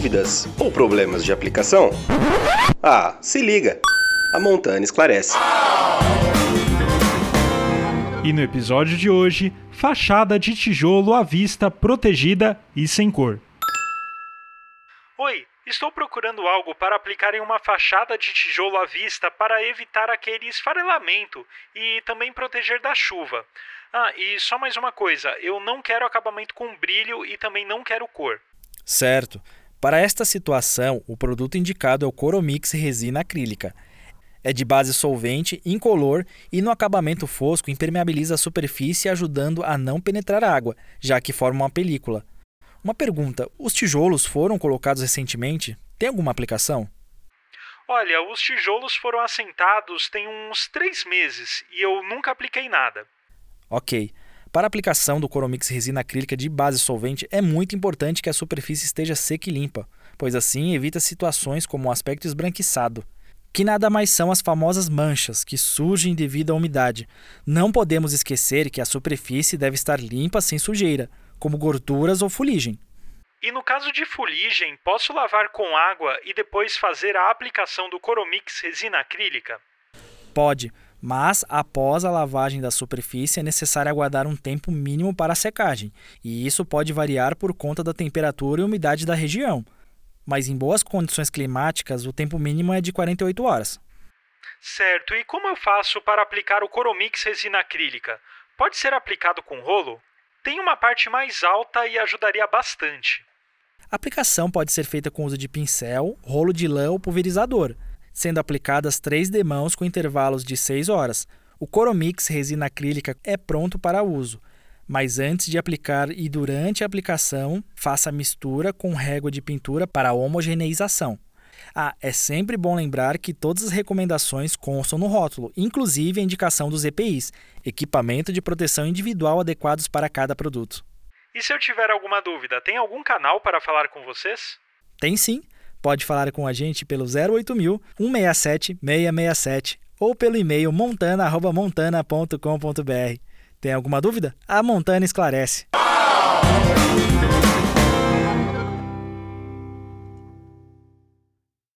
Dúvidas ou problemas de aplicação? Ah, se liga! A Montana esclarece. E no episódio de hoje, fachada de tijolo à vista protegida e sem cor. Oi, estou procurando algo para aplicar em uma fachada de tijolo à vista para evitar aquele esfarelamento e também proteger da chuva. Ah, e só mais uma coisa, eu não quero acabamento com brilho e também não quero cor. Certo. Para esta situação, o produto indicado é o Coromix resina acrílica. É de base solvente, incolor e no acabamento fosco impermeabiliza a superfície ajudando a não penetrar água, já que forma uma película. Uma pergunta: os tijolos foram colocados recentemente? Tem alguma aplicação? Olha, os tijolos foram assentados tem uns três meses e eu nunca apliquei nada. Ok. Para a aplicação do Coromix resina acrílica de base solvente, é muito importante que a superfície esteja seca e limpa, pois assim evita situações como o aspecto esbranquiçado, que nada mais são as famosas manchas que surgem devido à umidade. Não podemos esquecer que a superfície deve estar limpa sem sujeira, como gorduras ou fuligem. E no caso de fuligem, posso lavar com água e depois fazer a aplicação do Coromix resina acrílica? Pode, mas após a lavagem da superfície é necessário aguardar um tempo mínimo para a secagem, e isso pode variar por conta da temperatura e umidade da região. Mas em boas condições climáticas, o tempo mínimo é de 48 horas. Certo, e como eu faço para aplicar o Coromix resina acrílica? Pode ser aplicado com rolo? Tem uma parte mais alta e ajudaria bastante. A aplicação pode ser feita com uso de pincel, rolo de lã ou pulverizador sendo aplicadas três demãos com intervalos de 6 horas. O Coromix resina acrílica é pronto para uso, mas antes de aplicar e durante a aplicação, faça a mistura com régua de pintura para homogeneização. Ah, é sempre bom lembrar que todas as recomendações constam no rótulo, inclusive a indicação dos EPIs, equipamento de proteção individual adequados para cada produto. E se eu tiver alguma dúvida, tem algum canal para falar com vocês? Tem sim pode falar com a gente pelo 08000 167 667 ou pelo e-mail montana@montana.com.br. Tem alguma dúvida? A Montana esclarece.